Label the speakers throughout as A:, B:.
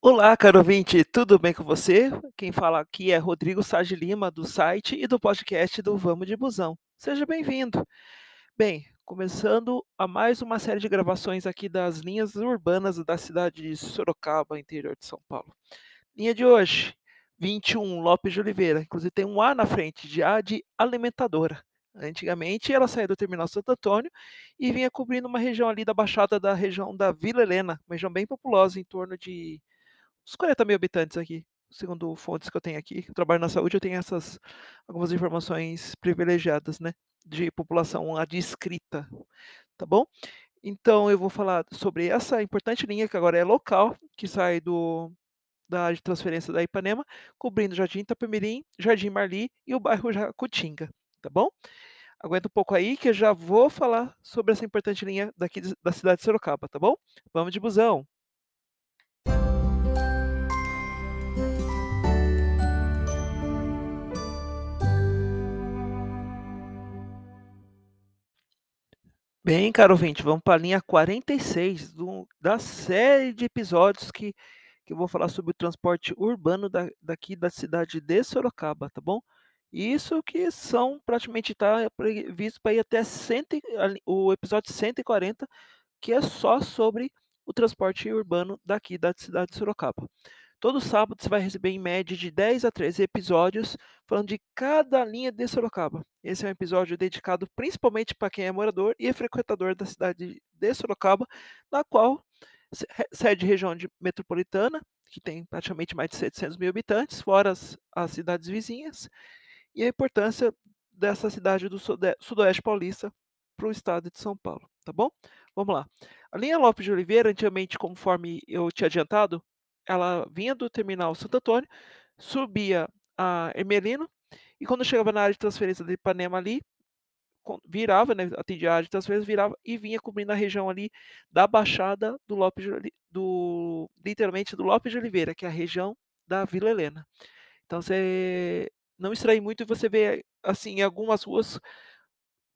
A: Olá, caro ouvinte, tudo bem com você? Quem fala aqui é Rodrigo Sá de Lima, do site e do podcast do Vamos de Busão. Seja bem-vindo. Bem, começando a mais uma série de gravações aqui das linhas urbanas da cidade de Sorocaba, interior de São Paulo. Linha de hoje, 21 Lopes de Oliveira, inclusive tem um A na frente, de A de alimentadora. Antigamente ela saía do terminal Santo Antônio e vinha cobrindo uma região ali da Baixada da região da Vila Helena, uma região bem populosa, em torno de uns 40 mil habitantes aqui, segundo fontes que eu tenho aqui. Eu trabalho na saúde, eu tenho essas algumas informações privilegiadas, né? De população adscrita, tá bom? Então eu vou falar sobre essa importante linha que agora é local, que sai do da área de transferência da Ipanema, cobrindo Jardim Itapemirim, Jardim Marli e o bairro Jacutinga, tá bom? Aguenta um pouco aí que eu já vou falar sobre essa importante linha daqui da cidade de Sorocaba, tá bom? Vamos de busão. Bem, caro ouvinte, vamos para a linha 46 do, da série de episódios que, que eu vou falar sobre o transporte urbano da, daqui da cidade de Sorocaba, tá bom? Isso que são praticamente está previsto para ir até 100, o episódio 140, que é só sobre o transporte urbano daqui da cidade de Sorocaba. Todo sábado você vai receber em média de 10 a 13 episódios falando de cada linha de Sorocaba. Esse é um episódio dedicado principalmente para quem é morador e é frequentador da cidade de Sorocaba, na qual sede região de metropolitana, que tem praticamente mais de 700 mil habitantes, fora as, as cidades vizinhas, e a importância dessa cidade do sudoeste paulista para o estado de São Paulo, tá bom? Vamos lá. A linha Lopes de Oliveira, antigamente, conforme eu tinha adiantado, ela vinha do terminal Santo Antônio, subia a Emelino, e quando chegava na área de transferência de Ipanema ali, virava, né, atendia a área de transferência, virava e vinha cobrindo a região ali da Baixada do Lopes de, do literalmente do Lopes de Oliveira, que é a região da Vila Helena. Então você não extrai muito e você vê assim algumas ruas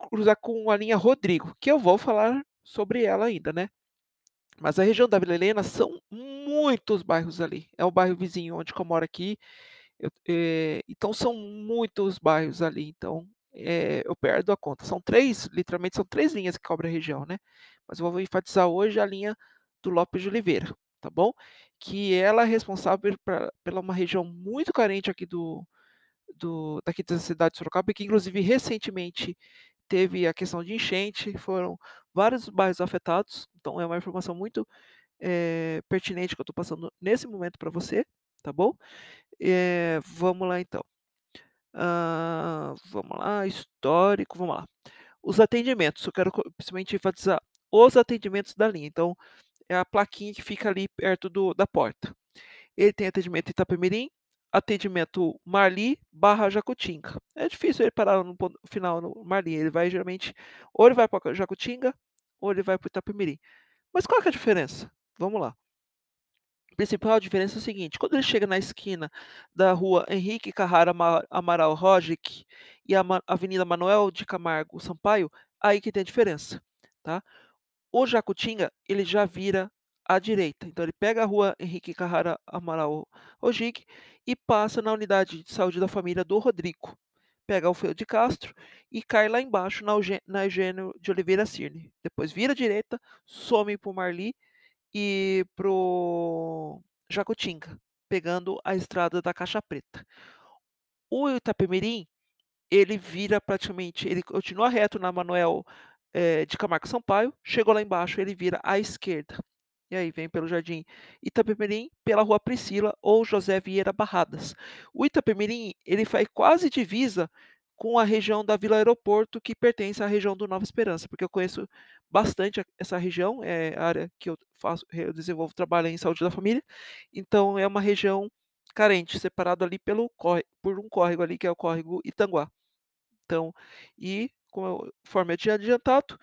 A: cruzar com a linha Rodrigo, que eu vou falar sobre ela ainda, né? Mas a região da Vila Helena são muitos bairros ali. É o bairro vizinho onde eu moro aqui. Eu, é, então são muitos bairros ali. Então é, eu perdo a conta. São três, literalmente são três linhas que cobrem a região, né? Mas eu vou enfatizar hoje a linha do Lopes de Oliveira, tá bom? Que ela é responsável pra, pela uma região muito carente aqui do, do daqui da cidade de Sorocaba, que inclusive recentemente teve a questão de enchente, foram vários bairros afetados, então é uma informação muito é, pertinente que eu estou passando nesse momento para você, tá bom? É, vamos lá então. Uh, vamos lá, histórico, vamos lá. Os atendimentos, eu quero principalmente enfatizar os atendimentos da linha. Então, é a plaquinha que fica ali perto do, da porta. Ele tem atendimento em Itapemirim, atendimento Marli barra Jacutinga. É difícil ele parar no final no Marli. Ele vai geralmente, ou ele vai para Jacutinga, ou ele vai para Itapemirim. Mas qual é a diferença? Vamos lá. A principal diferença é o seguinte: quando ele chega na esquina da rua Henrique Carrara Amaral Rogic e a Avenida Manuel de Camargo Sampaio, aí que tem a diferença, tá? O Jacutinga, ele já vira à direita. Então ele pega a rua Henrique Carrara Amaral Rogic e passa na unidade de saúde da família do Rodrigo. Pega o Feu de Castro e cai lá embaixo na, na Eugênio de Oliveira Cirne. Depois vira à direita, some para o Marli e pro Jacutinga, pegando a estrada da Caixa Preta. O Itapemirim, ele vira praticamente, ele continua reto na Manuel é, de Camargo Sampaio, chegou lá embaixo, ele vira à esquerda. E aí vem pelo Jardim Itapemirim, pela Rua Priscila ou José Vieira Barradas. O Itapemirim, ele faz quase divisa com a região da Vila Aeroporto, que pertence à região do Nova Esperança, porque eu conheço bastante essa região, é a área que eu faço, eu desenvolvo trabalho em saúde da família, então é uma região carente, separado ali pelo por um córrego ali, que é o córrego Itanguá. Então, e conforme eu tinha adiantado,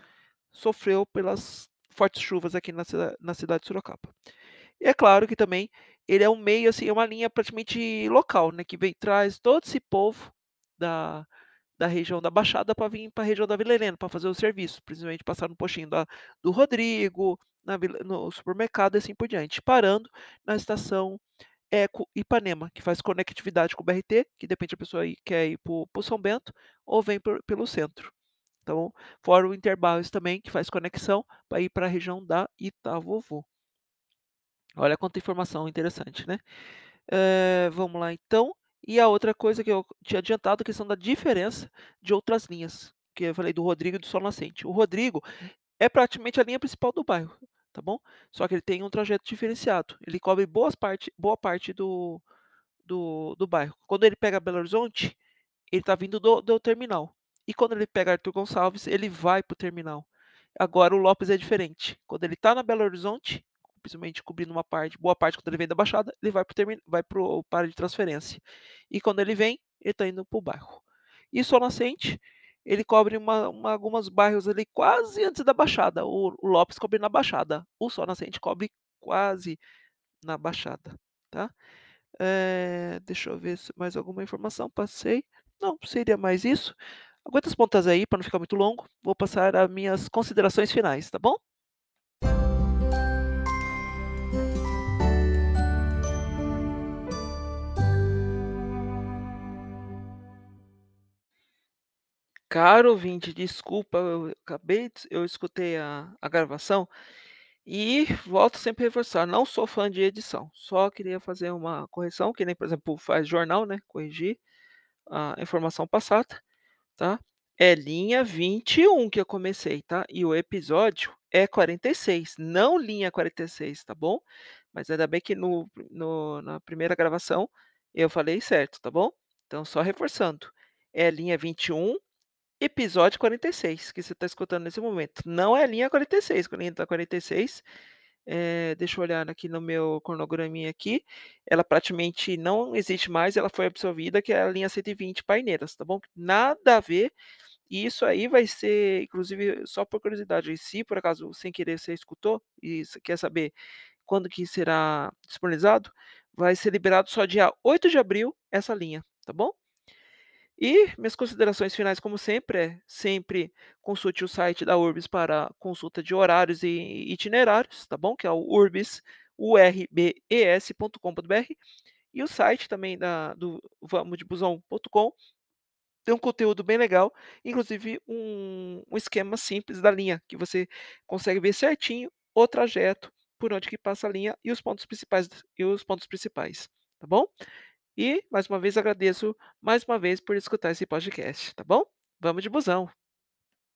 A: sofreu pelas fortes chuvas aqui na, na cidade de Sorocaba. E é claro que também ele é um meio, assim, é uma linha praticamente local, né, que vem traz todo esse povo da, da região da Baixada para vir pra região da Vila Helena, para fazer o serviço, principalmente passar no postinho da do Rodrigo, na no supermercado e assim por diante, parando na estação Eco Ipanema, que faz conectividade com o BRT, que depende a pessoa ir quer ir para para o São Bento ou vem por pelo centro. Então, fora o Interbarros também, que faz conexão para ir para a região da Itavovô. Olha quanta informação interessante, né. Eh, vamos lá então, e a outra coisa que eu tinha adiantado, a questão da diferença de outras linhas, que eu falei do Rodrigo e do Sol Nascente. O Rodrigo é praticamente a linha principal do bairro, tá bom, só que ele tem um trajeto diferenciado, ele cobre boas parte boa parte do do do bairro. Quando ele pega Belo Horizonte, ele tá vindo do do terminal, e quando ele pega Arthur Gonçalves, ele vai para o terminal. Agora o Lopes é diferente, quando ele tá na Belo Horizonte, principalmente cobrindo uma parte boa parte quando ele vem da Baixada, ele vai para o termi vai para o para de transferência. E quando ele vem, ele tá indo para o bairro. E Sol Nascente, ele cobre uma uma algumas bairros ali quase antes da Baixada, o o Lopes cobre na Baixada, o Sol Nascente cobre quase na Baixada, tá. Eh, deixa eu ver se mais alguma informação, passei. Não, seria mais isso. Aguenta as pontas aí para não ficar muito longo, vou passar a minhas considerações finais, tá bom? Caro ouvinte, desculpa, eu acabei eu escutei a a gravação, e volto sempre a reforçar, não sou fã de edição, só queria fazer uma correção, que nem, por exemplo, faz jornal, né, corrigir a informação passada, tá. É linha 21 que eu comecei, tá, e o episódio é 46, não linha 46, tá bom. Mas ainda bem que no no na primeira gravação eu falei certo, tá bom. Então só reforçando, é linha 21, episódio 46, que você tá escutando nesse momento, não é linha 46, que a linha tá 46, eh, deixa eu olhar aqui no meu cronograminha aqui, ela praticamente não existe mais, ela foi absorvida, que é a linha 120 Paineiras, tá bom. Nada a ver, e isso aí vai ser inclusive só por curiosidade, se por acaso sem querer você escutou, e quer saber quando que será disponibilizado, vai ser liberado só dia 8 de abril essa linha, tá bom. E minhas considerações finais como sempre é, sempre consulte o site da Urbis para consulta de horários e itinerários, tá bom, que é o U-R-B-E-S.com.br, e o site também da do vamosdebusão.com, tem um conteúdo bem legal, inclusive um um esquema simples da linha, que você consegue ver certinho o trajeto, por onde que passa a linha e os pontos principais e os pontos principais, tá bom. E, mais uma vez agradeço, mais uma vez por escutar esse podcast, tá bom. Vamos de busão.